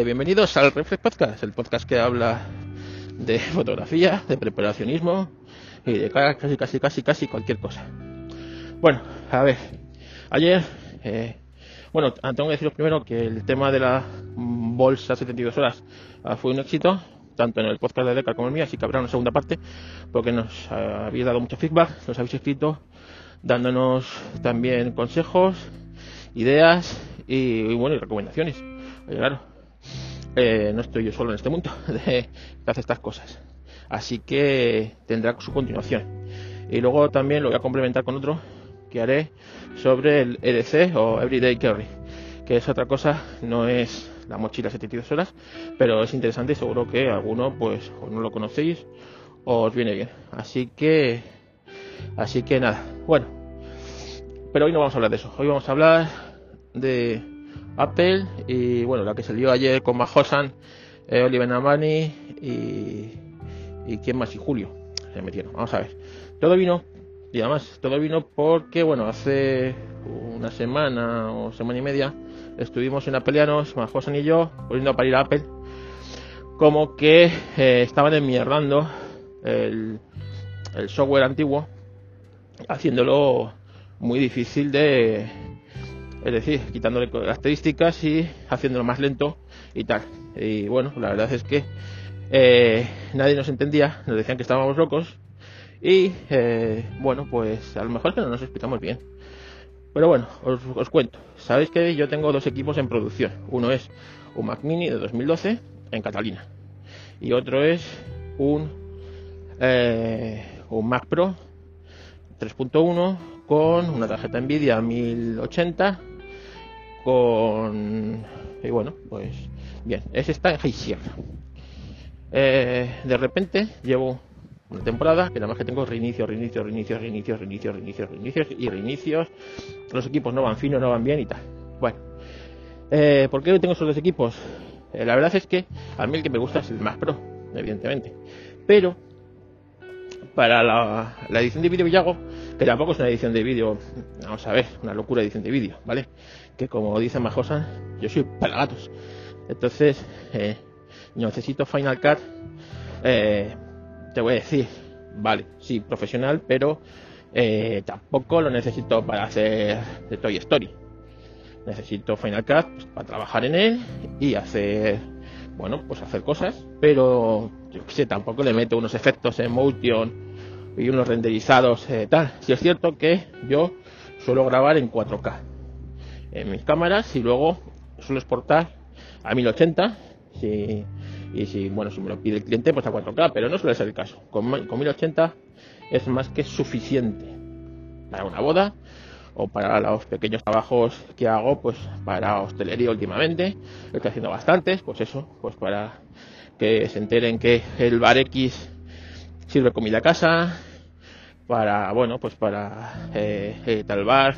y bienvenidos al Reflex Podcast, el podcast que habla de fotografía, de preparacionismo y de casi, casi, casi, casi cualquier cosa. Bueno, a ver, ayer, eh, bueno, tengo que deciros primero que el tema de la bolsa 72 horas ah, fue un éxito, tanto en el podcast de Deca como el mío, así que habrá una segunda parte, porque nos habéis dado mucho feedback, nos habéis escrito dándonos también consejos, ideas y, bueno, y recomendaciones. claro, eh, no estoy yo solo en este mundo de que hace estas cosas. Así que tendrá su continuación. Y luego también lo voy a complementar con otro que haré sobre el EDC o Everyday Carry, que es otra cosa, no es la mochila 72 horas, pero es interesante y seguro que alguno pues o no lo conocéis o os viene bien. Así que así que nada, bueno. Pero hoy no vamos a hablar de eso. Hoy vamos a hablar de Apple y bueno, la que salió ayer con Mahosan, eh, Oliver Namani y, y quién más y Julio se metieron. Vamos a ver. Todo vino y además todo vino porque bueno, hace una semana o semana y media estuvimos en Apelianos, Mahosan y yo, volviendo para ir a Apple, como que eh, estaban enmierdando el, el software antiguo, haciéndolo muy difícil de, es decir, quitándole características y haciéndolo más lento y tal. Y bueno, la verdad es que eh, nadie nos entendía, nos decían que estábamos locos y eh, bueno, pues a lo mejor que no nos explicamos bien. Pero bueno, os, cuento. Sabéis que yo tengo dos equipos en producción. Uno es un Mac Mini de 2012 en Catalina y otro es un, eh, un Mac Pro 3.1 con una tarjeta Nvidia 1080 con... Y bueno, pues bien, ese está en High eh, de repente llevo una temporada que nada más que tengo reinicios, reinicios, reinicios, reinicios, reinicios, reinicios, reinicios y reinicios. Los equipos no van finos, no van bien y tal. Bueno, eh, ¿por qué tengo esos dos equipos? Eh, la verdad es que a mí el que me gusta es el más Pro, evidentemente. Pero para la, la edición de vídeo que hago, que tampoco es una edición de vídeo, vamos a ver, una locura edición de vídeo, ¿vale? Que como dice Majosa, yo soy para gatos. Entonces, eh, necesito Final Cut, eh, te voy a decir, vale, sí, profesional, pero eh, tampoco lo necesito para hacer de Toy Story. Necesito Final Cut pues, para trabajar en él y hacer, bueno, pues hacer cosas, pero yo qué sé, tampoco le meto unos efectos en motion y unos renderizados eh, tal. Si es cierto que yo suelo grabar en 4K en mis cámaras y luego suelo exportar a 1080 si, y si bueno si me lo pide el cliente pues a 4K pero no suele ser el caso. Con, con 1080 es más que suficiente para una boda o para los pequeños trabajos que hago pues para hostelería últimamente. Estoy haciendo bastantes pues eso pues para que se enteren que el bar X sirve comida a casa para bueno pues para eh, eh, tal bar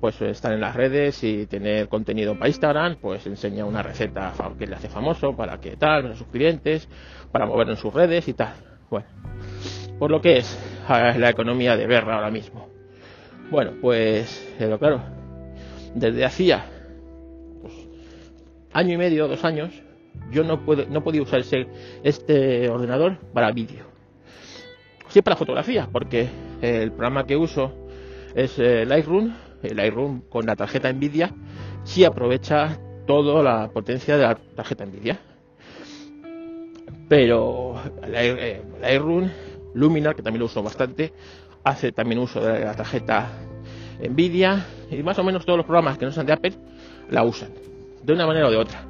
pues estar en las redes y tener contenido para Instagram pues enseña una receta que le hace famoso para que tal para sus clientes para mover en sus redes y tal. Bueno por lo que es la economía de guerra ahora mismo. Bueno pues pero claro desde hacía pues, año y medio dos años yo no puedo no podía usar ese, este ordenador para vídeo sí para fotografía, porque el programa que uso es eh, Lightroom. El Lightroom con la tarjeta Nvidia sí aprovecha toda la potencia de la tarjeta Nvidia. Pero eh, Lightroom, Luminar, que también lo uso bastante, hace también uso de la tarjeta Nvidia y más o menos todos los programas que no sean de Apple la usan, de una manera o de otra.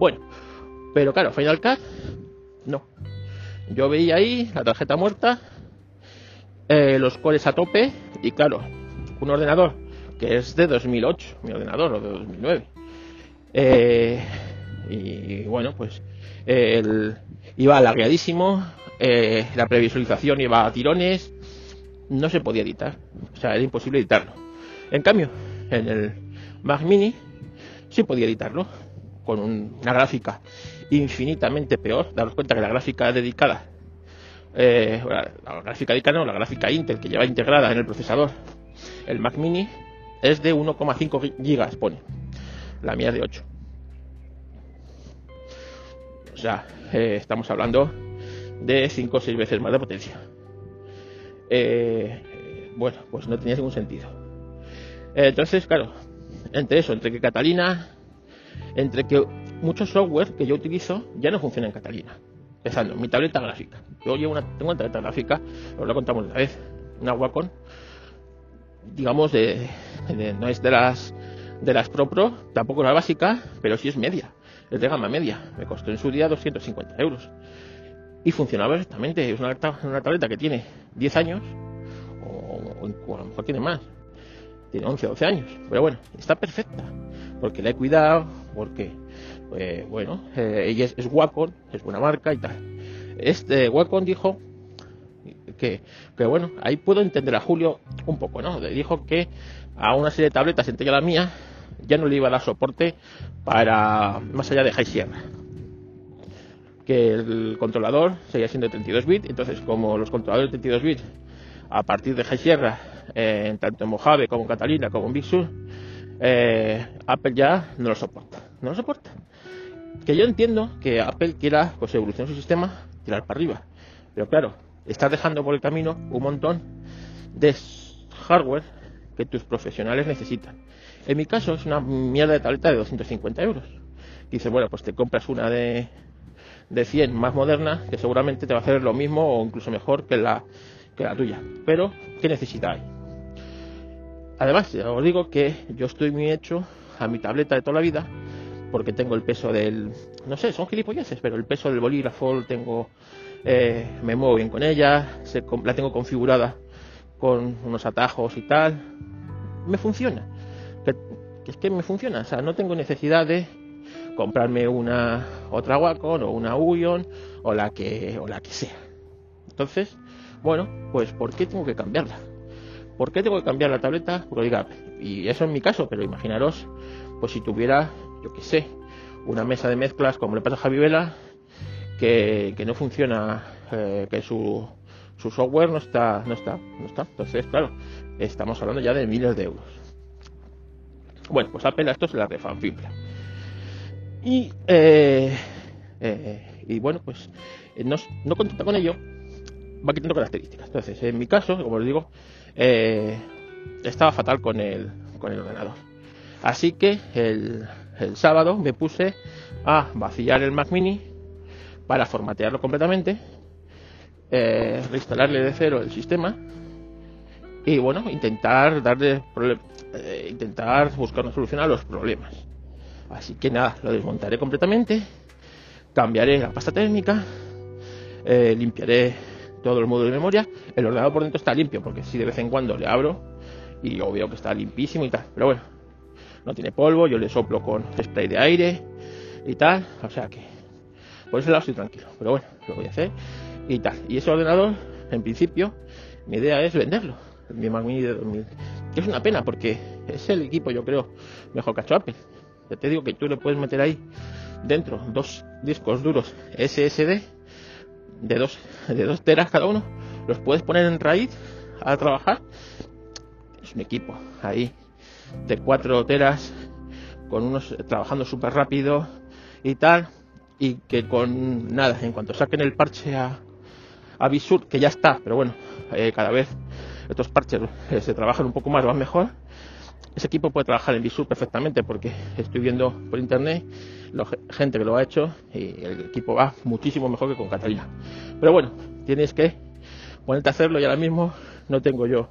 Bueno, pero claro, Final Cut. Yo veía ahí la tarjeta muerta, eh, los cores a tope y claro, un ordenador que es de 2008, mi ordenador, o de 2009. Eh, y bueno, pues el, iba alargadísimo, eh, la previsualización iba a tirones, no se podía editar, o sea, era imposible editarlo. En cambio, en el Mac Mini sí podía editarlo con una gráfica infinitamente peor. Daros cuenta que la gráfica dedicada, eh, la, gráfica dedicada no, la gráfica Intel que lleva integrada en el procesador, el Mac Mini, es de 1,5 gigas, pone. La mía de 8. O sea, eh, estamos hablando de 5 o 6 veces más de potencia. Eh, bueno, pues no tenía ningún sentido. entonces, claro, entre eso, entre que Catalina, entre que muchos software que yo utilizo ya no funcionan en Catalina. Empezando, mi tableta gráfica. Yo llevo una, tengo una tableta gráfica, os lo contamos una vez, una Wacom, digamos, de, no es de las de las Pro tampoco la básica, pero sí es media, es de gama media. Me costó en su día 250 euros. Y funcionaba perfectamente. Es una, una tableta que tiene 10 años, o, a lo mejor tiene más, tiene 11 o 12 años, pero bueno, está perfecta, porque la he cuidado, porque pues bueno, eh, ella es, Wacom, es buena marca y tal. Este Wacom dijo que, que, bueno, ahí puedo entender a Julio un poco, ¿no? Le dijo que a una serie de tabletas, entre la mía, ya no le iba a dar soporte para más allá de High Sierra. Que el controlador seguía siendo 32 bits, entonces como los controladores de 32 bits a partir de High Sierra, eh, tanto en Mojave como en Catalina como en Big Sur, eh, Apple ya no lo soporta. No lo soporta que yo entiendo que Apple quiera pues evolucionar su sistema, tirar para arriba. Pero claro, estás dejando por el camino un montón de hardware que tus profesionales necesitan. En mi caso es una mierda de tableta de 250 euros. Dice, bueno, pues te compras una de, de 100 más moderna que seguramente te va a hacer lo mismo o incluso mejor que la, que la tuya. Pero, ¿qué necesita hay? Además, os digo que yo estoy muy hecho a mi tableta de toda la vida porque tengo el peso del, no sé, son gilipolleces, pero el peso del bolígrafo tengo, eh, me muevo bien con ella, la tengo configurada con unos atajos y tal, me funciona, es que me funciona, o sea, no tengo necesidad de comprarme una otra Wacom o una Uion o la que o la que sea. Entonces, bueno, pues ¿por qué tengo que cambiarla? ¿Por qué tengo que cambiar la tableta? Porque diga, y eso en mi caso, pero imaginaros, pues si tuviera yo qué sé, una mesa de mezclas como le pasa a Javi Vela, que, no funciona, eh, que su, su software no está, no está, no está. Entonces, claro, estamos hablando ya de miles de euros. Bueno, pues Apple a esto se la refanfipla. Y, eh, eh, y bueno, pues no, no contenta con ello, va quitando características. Entonces, en mi caso, como les digo, estaba fatal con el, con el ordenador. Así que el, el sábado me puse a vaciar el Mac Mini para formatearlo completamente, eh, reinstalarle de cero el sistema y bueno, intentar darle eh, intentar buscar una solución a los problemas. Así que nada, lo desmontaré completamente, cambiaré la pasta térmica, eh, limpiaré todo el módulo de memoria. El ordenador por dentro está limpio porque si de vez en cuando le abro y lo veo que está limpísimo y tal. Pero bueno, no tiene polvo, yo le soplo con spray de aire y tal, o sea que por ese lado estoy tranquilo, pero bueno, lo voy a hacer y tal. Y ese ordenador, en principio, mi idea es venderlo, mi Mac Mini de 2000, que es una pena porque es el equipo, yo creo, mejor que ha hecho Apple. Ya te digo que tú le puedes meter ahí dentro dos discos duros SSD de dos, de dos teras cada uno, los puedes poner en raíz a trabajar. Es un equipo ahí de cuatro teras con unos trabajando súper rápido y tal y que con nada en cuanto saquen el parche a, a Visur que ya está pero bueno eh, cada vez estos parches eh, se trabajan un poco más van mejor ese equipo puede trabajar en Visur perfectamente porque estoy viendo por internet lo, gente que lo ha hecho y el equipo va muchísimo mejor que con Catalina. Pero bueno tienes que ponerte a hacerlo y ahora mismo no tengo yo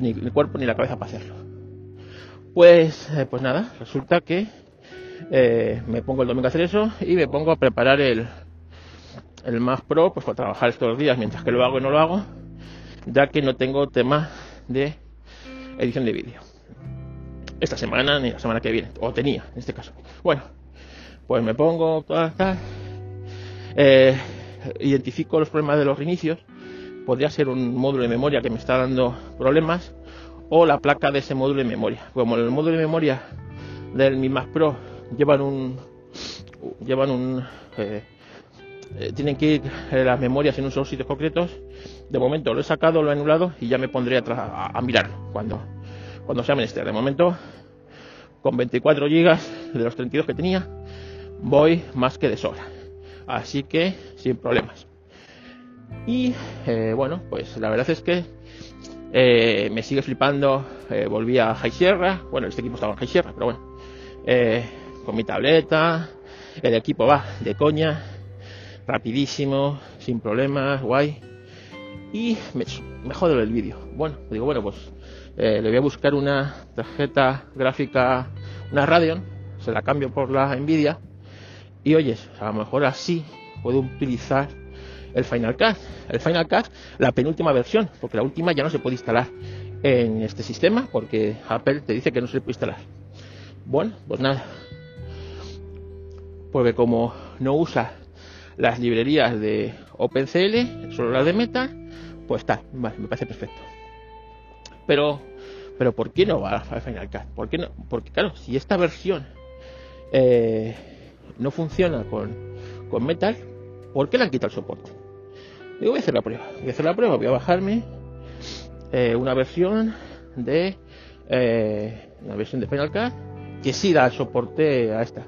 ni el cuerpo ni la cabeza para hacerlo pues, eh, pues nada, resulta que eh, me pongo el domingo a hacer eso y me pongo a preparar el, el Mac Pro pues para trabajar estos días mientras que lo hago y no lo hago, ya que no tengo tema de edición de vídeo. Esta semana ni la semana que viene, o tenía en este caso. Bueno, pues me pongo, eh, identifico los problemas de los reinicios. Podría ser un módulo de memoria que me está dando problemas o la placa de ese módulo de memoria. Como el módulo de memoria del Mi Mac Pro llevan un llevan un eh, eh, tienen que ir eh, las memorias en unos sitios concretos. De momento lo he sacado, lo he anulado y ya me pondré a, a, mirar cuando cuando sea menester. De momento con 24 GB de los 32 que tenía voy más que de sobra. Así que sin problemas. Y bueno, pues la verdad es que eh, me sigue flipando. Eh, volví a High Sierra. Bueno, este equipo estaba en High Sierra, pero bueno. con mi tableta. El equipo va de coña. Rapidísimo, sin problemas, guay. Y me, me el vídeo. Bueno, digo, bueno, pues le voy a buscar una tarjeta gráfica, una Radeon. Se la cambio por la Nvidia. Y oyes, a lo mejor así puedo utilizar el Final Cut. El Final Cut, la penúltima versión, porque la última ya no se puede instalar en este sistema porque Apple te dice que no se puede instalar. Bueno, pues nada. Porque como no usa las librerías de OpenCL, solo las de Meta, pues está, vale, me parece perfecto. Pero, pero ¿por qué no va al Final Cut? ¿Por qué no? Porque claro, si esta versión eh, no funciona con, con Metal, ¿por qué le han quitado el soporte? Voy a hacer la prueba. Voy a hacer la prueba, voy a bajarme eh, una versión de eh, una versión de Final Cut que sí da soporte a esta.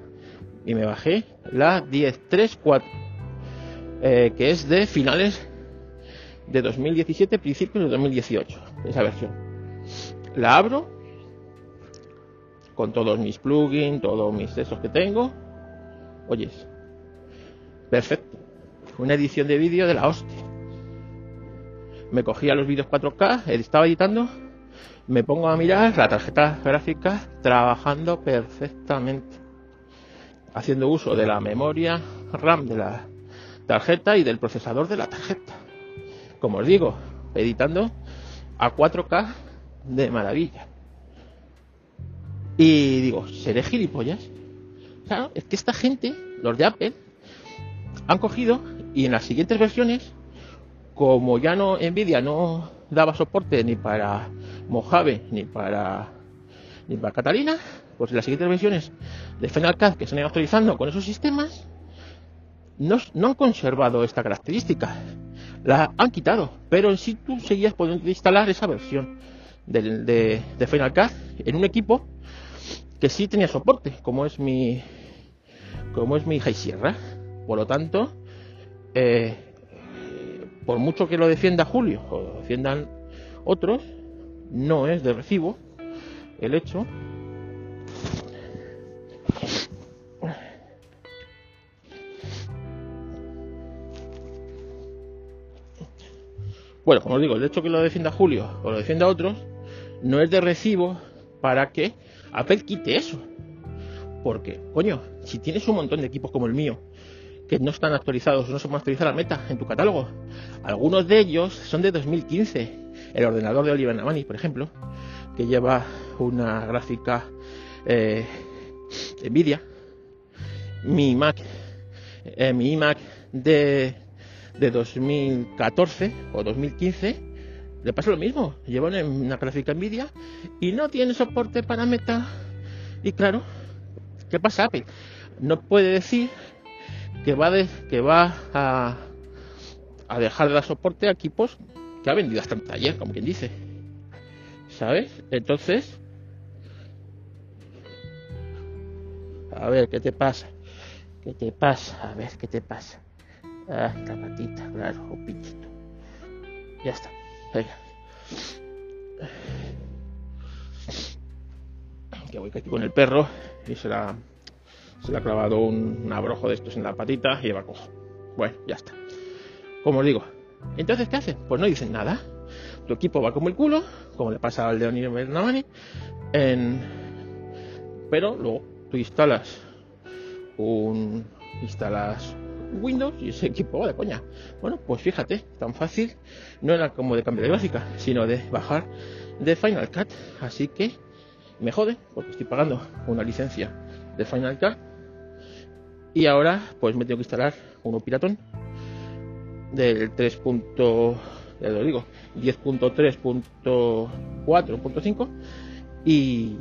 Y me bajé la 10.3.4 eh, que es de finales de 2017, principios de 2018, esa versión. La abro con todos mis plugins, todos mis esos que tengo. Oyes, perfecto una edición de vídeo de la hostia. Me cogía los vídeos 4K, estaba editando, me pongo a mirar la tarjeta gráfica trabajando perfectamente, haciendo uso de la memoria RAM de la tarjeta y del procesador de la tarjeta. Como os digo, editando a 4K de maravilla. Y digo, ¿seré gilipollas? Claro, es que esta gente, los de Apple, han cogido y en las siguientes versiones, como ya no Nvidia no daba soporte ni para Mojave ni para ni para Catalina, pues las siguientes versiones de Final Cut que se han actualizando con esos sistemas, no, han conservado esta característica. La han quitado, pero en sí tú seguías pudiendo instalar esa versión de, de Final Cut en un equipo que sí tenía soporte, como es mi como es mi High Sierra. Por lo tanto, eh, por mucho que lo defienda Julio o lo defiendan otros, no es de recibo el hecho Bueno, como os digo, el hecho que lo defienda Julio o lo defienda otros, no es de recibo para que Apple quite eso. Porque, coño, si tienes un montón de equipos como el mío, no están actualizados, no se pueden actualizar la meta en tu catálogo. Algunos de ellos son de 2015. El ordenador de Oliver Navani, por ejemplo, que lleva una gráfica eh, Nvidia. Mi Mac, eh, mi iMac de, de 2014 o 2015 le pasa lo mismo. Lleva una, una, gráfica Nvidia y no tiene soporte para meta. Y claro, ¿qué pasa Apple? No puede decir que va, que va a, a dejar de dar soporte a equipos que ha vendido hasta en taller, como quien dice. ¿Sabes? Entonces, a ver, ¿qué te pasa? ¿Qué te pasa? A ver, ¿qué te pasa? Ah, la patita, claro, un pinchito. Ya está. Venga. Que voy aquí con el perro y se la se le ha clavado un, abrojo de estos en la patita y va cojo. Bueno, ya está. Como os digo, entonces, ¿qué hacen? Pues no dicen nada. Tu equipo va como el culo, como le pasa al de Onir en... pero luego tú instalas un instalas Windows y ese equipo va de coña. Bueno, pues fíjate, tan fácil no era como de cambio de gráfica, sino de bajar de Final Cut. Así que me jode porque estoy pagando una licencia de Final Cut y ahora pues me tengo que instalar uno piratón del 3. ya lo digo 10.3.4.5 y,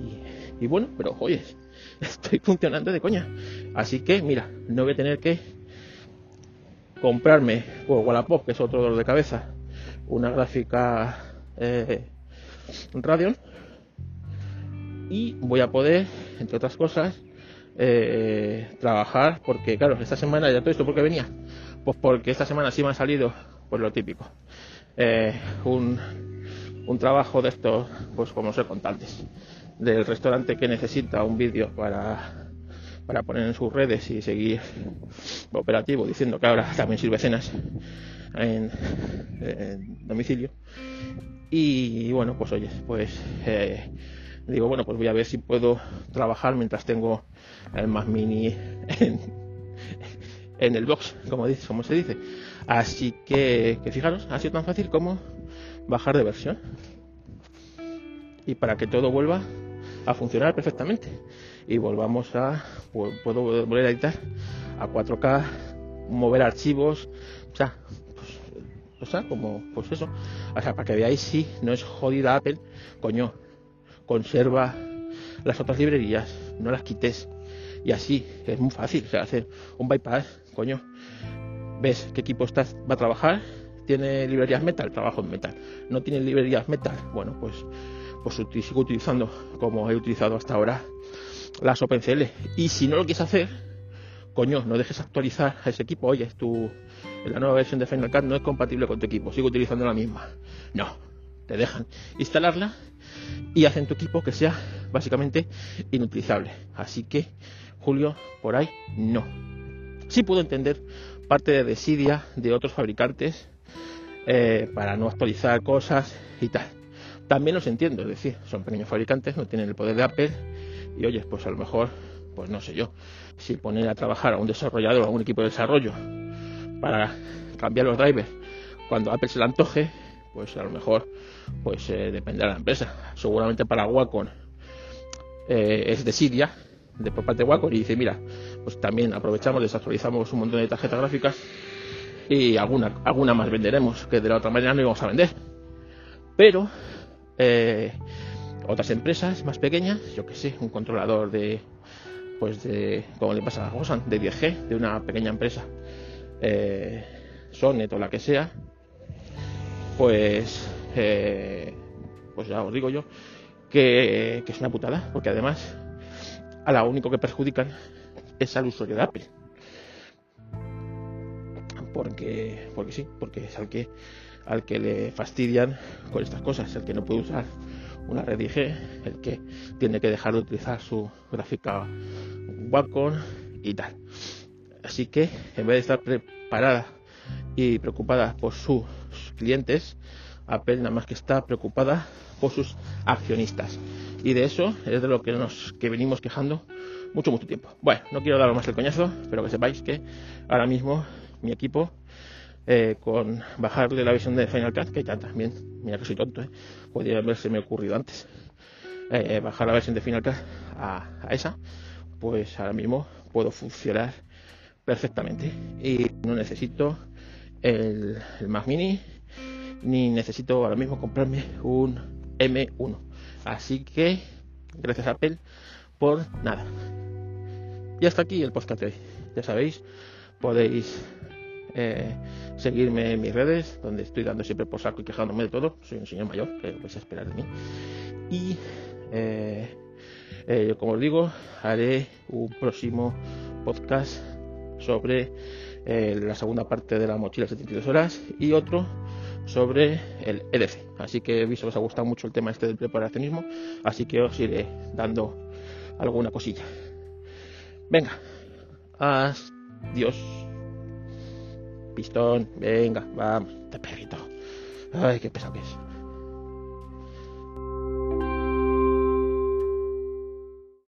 y bueno pero oye estoy funcionando de coña así que mira no voy a tener que comprarme o Wallapop que es otro dolor de cabeza una gráfica eh, Radeon y voy a poder entre otras cosas eh, trabajar, porque claro, esta semana ya todo esto, ¿por qué venía? Pues porque esta semana sí me ha salido, pues lo típico, eh, un, un trabajo de estos, pues como sé contantes, del restaurante que necesita un vídeo para, para poner en sus redes y seguir operativo, diciendo que ahora también sirve cenas en, domicilio. Y bueno, pues oye, pues eh, digo, bueno, pues voy a ver si puedo trabajar mientras tengo el más mini en, el box, como, dice, como se dice. Así que, fijaros, ha sido tan fácil como bajar de versión. Y para que todo vuelva a funcionar perfectamente. Y volvamos a, puedo volver a editar a 4K, mover archivos, o sea, pues, o sea, como, pues eso. O sea, para que veáis si no es jodida Apple, coño, conserva las otras librerías, no las quites. Y así, es muy fácil, hacer un bypass, coño. Ves qué equipo estás, va a trabajar, tiene librerías metal, trabajo en metal. No tiene librerías metal, bueno, pues, pues sigo utilizando como he utilizado hasta ahora las OpenCL. Y si no lo quieres hacer, coño, no dejes actualizar a ese equipo. Oye, tu, la nueva versión de Final Cut no es compatible con tu equipo, sigo utilizando la misma. No, te dejan instalarla y hacen tu equipo que sea básicamente inutilizable. Así que, Julio, por ahí no. Sí puedo entender parte de desidia de otros fabricantes eh, para no actualizar cosas y tal. También los entiendo, es decir, son pequeños fabricantes, no tienen el poder de Apple y oye, pues a lo mejor, pues no sé yo, si ponen a trabajar a un desarrollador o a un equipo de desarrollo para cambiar los drivers cuando Apple se le antoje, pues a lo mejor pues eh, depende de la empresa. Seguramente para Wacom eh, es de Siria, de por parte de Wacom, y dice, mira, pues también aprovechamos, desactualizamos un montón de tarjetas gráficas y alguna, alguna más venderemos, que de la otra manera no íbamos a vender. Pero eh, otras empresas más pequeñas, yo que sé, un controlador de, pues de, como le pasa a Gosan, de 10G, de una pequeña empresa, eh, Sonet o la que sea, pues, eh, pues ya os digo yo que, es una putada, porque además a la único que perjudican es al usuario de Apple porque, porque sí, porque es al que, al que le fastidian con estas cosas, el que no puede usar una red IG, el que tiene que dejar de utilizar su gráfica Wacom y tal. Así que en vez de estar preparada y preocupada por clientes, Apple nada más que está preocupada por sus accionistas. Y de eso es de lo que nos que venimos quejando mucho, mucho tiempo. Bueno, no quiero daros más el coñazo, pero que sepáis que ahora mismo mi equipo eh, con bajarle la versión de Final Cut, que ya también, mira que soy tonto, eh, podría haberse me ocurrido antes, eh, bajar la versión de Final Cut a, esa, pues ahora mismo puedo funcionar perfectamente y no necesito el, el Mac Mini ni necesito ahora mismo comprarme un M1. Así que, gracias a Apple por nada. Y hasta aquí el podcast de hoy. Ya sabéis, podéis eh, seguirme en mis redes, donde estoy dando siempre por saco y quejándome de todo. Soy un señor mayor, que vais a esperar de mí. Y eh, eh, como os digo, haré un próximo podcast sobre la segunda parte de la mochila 72 horas y otro sobre el EDC. Así que he visto que os ha gustado mucho el tema este del preparacionismo, así que os iré dando alguna cosilla. Venga, adiós. Pistón, venga, vamos, te perrito. Ay, qué pesado que es.